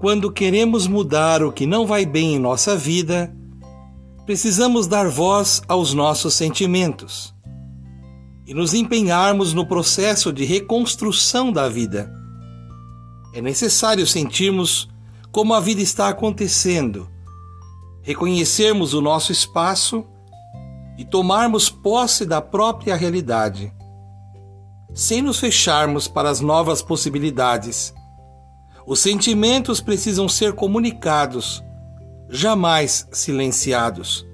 quando queremos mudar o que não vai bem em nossa vida, precisamos dar voz aos nossos sentimentos e nos empenharmos no processo de reconstrução da vida. É necessário sentirmos como a vida está acontecendo, reconhecermos o nosso espaço e tomarmos posse da própria realidade, sem nos fecharmos para as novas possibilidades. Os sentimentos precisam ser comunicados, jamais silenciados.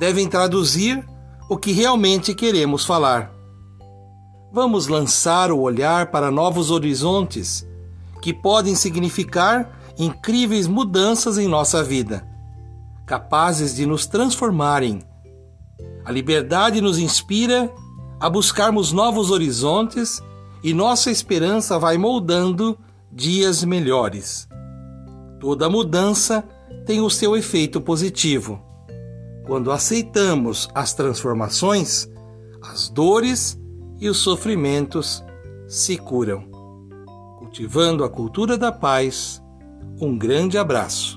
Devem traduzir o que realmente queremos falar. Vamos lançar o olhar para novos horizontes que podem significar incríveis mudanças em nossa vida, capazes de nos transformarem a liberdade nos inspira a buscarmos novos horizontes e nossa esperança vai moldando dias melhores. Toda mudança tem o seu efeito positivo. Quando aceitamos as transformações, as dores e os sofrimentos se curam. Cultivando a cultura da paz, um grande abraço.